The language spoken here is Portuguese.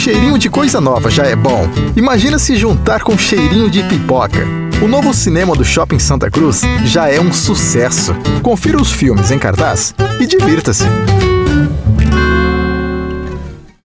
cheirinho de coisa nova já é bom. Imagina se juntar com cheirinho de pipoca. O novo cinema do Shopping Santa Cruz já é um sucesso. Confira os filmes em cartaz e divirta-se.